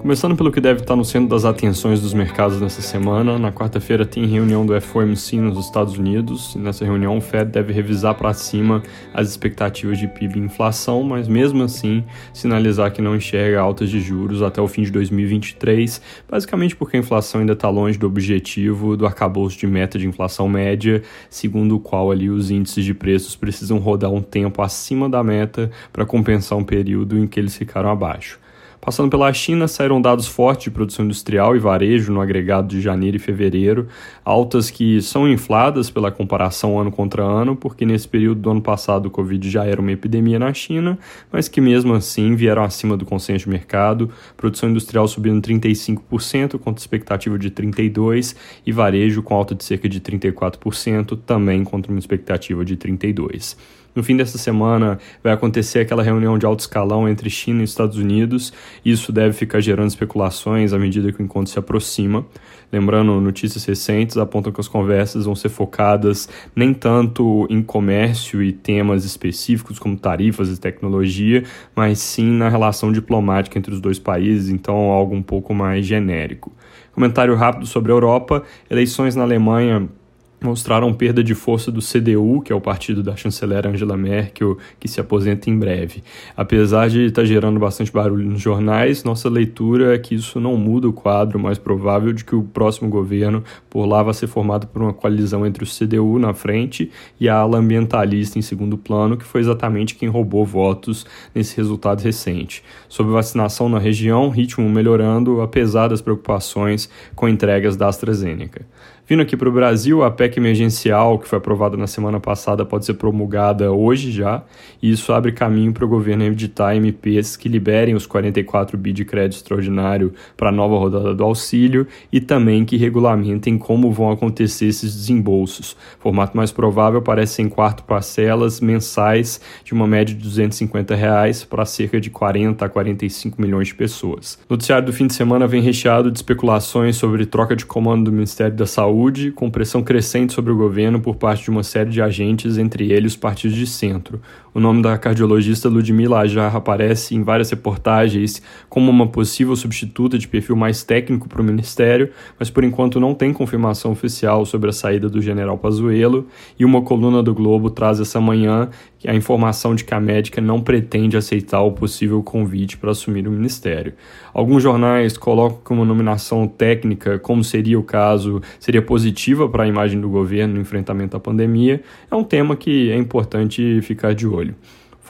Começando pelo que deve estar no centro das atenções dos mercados nessa semana, na quarta-feira tem reunião do FOMC nos Estados Unidos. Nessa reunião, o Fed deve revisar para cima as expectativas de PIB e inflação, mas mesmo assim sinalizar que não enxerga altas de juros até o fim de 2023, basicamente porque a inflação ainda está longe do objetivo do arcabouço de meta de inflação média, segundo o qual ali os índices de preços precisam rodar um tempo acima da meta para compensar um período em que eles ficaram abaixo. Passando pela China, saíram dados fortes de produção industrial e varejo no agregado de janeiro e fevereiro, altas que são infladas pela comparação ano contra ano, porque nesse período do ano passado o Covid já era uma epidemia na China, mas que mesmo assim vieram acima do consenso de mercado, produção industrial subindo 35% contra expectativa de 32% e varejo com alta de cerca de 34%, também contra uma expectativa de 32%. No fim dessa semana vai acontecer aquela reunião de alto escalão entre China e Estados Unidos. Isso deve ficar gerando especulações à medida que o encontro se aproxima. Lembrando, notícias recentes apontam que as conversas vão ser focadas nem tanto em comércio e temas específicos como tarifas e tecnologia, mas sim na relação diplomática entre os dois países, então algo um pouco mais genérico. Comentário rápido sobre a Europa: eleições na Alemanha mostraram perda de força do CDU, que é o partido da chanceler Angela Merkel, que se aposenta em breve. Apesar de estar gerando bastante barulho nos jornais, nossa leitura é que isso não muda o quadro mais provável de que o próximo governo por lá vai ser formado por uma coalizão entre o CDU na frente e a ala ambientalista em segundo plano, que foi exatamente quem roubou votos nesse resultado recente. Sobre vacinação na região, ritmo melhorando, apesar das preocupações com entregas da AstraZeneca. Vindo aqui para o Brasil, a PEC emergencial, que foi aprovada na semana passada, pode ser promulgada hoje já, e isso abre caminho para o governo editar MPs que liberem os 44 bi de crédito extraordinário para a nova rodada do auxílio e também que regulamentem como vão acontecer esses desembolsos. O formato mais provável parece em quatro parcelas mensais de uma média de 250 reais para cerca de 40 a 45 milhões de pessoas. O noticiário do fim de semana vem recheado de especulações sobre troca de comando do Ministério da Saúde saúde, com pressão crescente sobre o governo por parte de uma série de agentes, entre eles os partidos de centro. O nome da cardiologista Ludmila Ajar aparece em várias reportagens como uma possível substituta de perfil mais técnico para o ministério, mas por enquanto não tem confirmação oficial sobre a saída do general Pazuello, e uma coluna do Globo traz essa manhã a informação de que a médica não pretende aceitar o possível convite para assumir o ministério. Alguns jornais colocam que uma nominação técnica, como seria o caso, seria positiva para a imagem do governo no enfrentamento à pandemia. É um tema que é importante ficar de olho.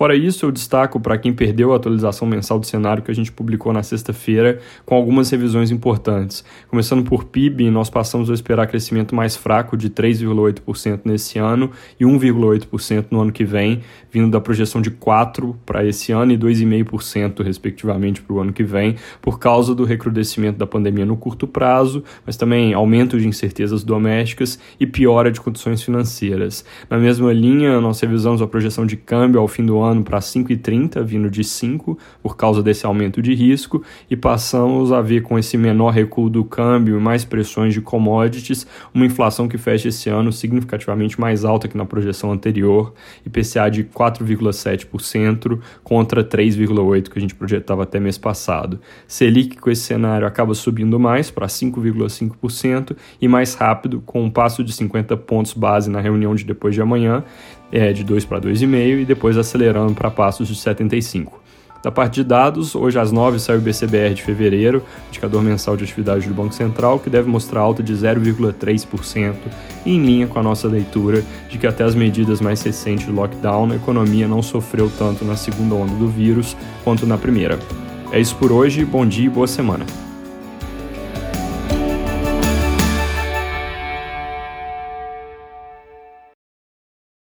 Fora isso, eu destaco para quem perdeu a atualização mensal do cenário que a gente publicou na sexta-feira, com algumas revisões importantes. Começando por PIB, nós passamos a esperar crescimento mais fraco de 3,8% nesse ano e 1,8% no ano que vem, vindo da projeção de 4% para esse ano e 2,5% respectivamente para o ano que vem, por causa do recrudescimento da pandemia no curto prazo, mas também aumento de incertezas domésticas e piora de condições financeiras. Na mesma linha, nós revisamos a projeção de câmbio ao fim do ano ano para 5,30, vindo de 5 por causa desse aumento de risco, e passamos a ver com esse menor recuo do câmbio e mais pressões de commodities, uma inflação que fecha esse ano significativamente mais alta que na projeção anterior, IPCA de 4,7% contra 3,8% que a gente projetava até mês passado. Selic com esse cenário acaba subindo mais para 5,5% e mais rápido, com um passo de 50 pontos base na reunião de depois de amanhã, é, de 2 para 2,5 e depois acelerando para passos de 75. Da parte de dados, hoje às 9 sai o BCBR de fevereiro, indicador mensal de atividade do Banco Central, que deve mostrar alta de 0,3%, em linha com a nossa leitura de que até as medidas mais recentes de lockdown, a economia não sofreu tanto na segunda onda do vírus quanto na primeira. É isso por hoje, bom dia e boa semana.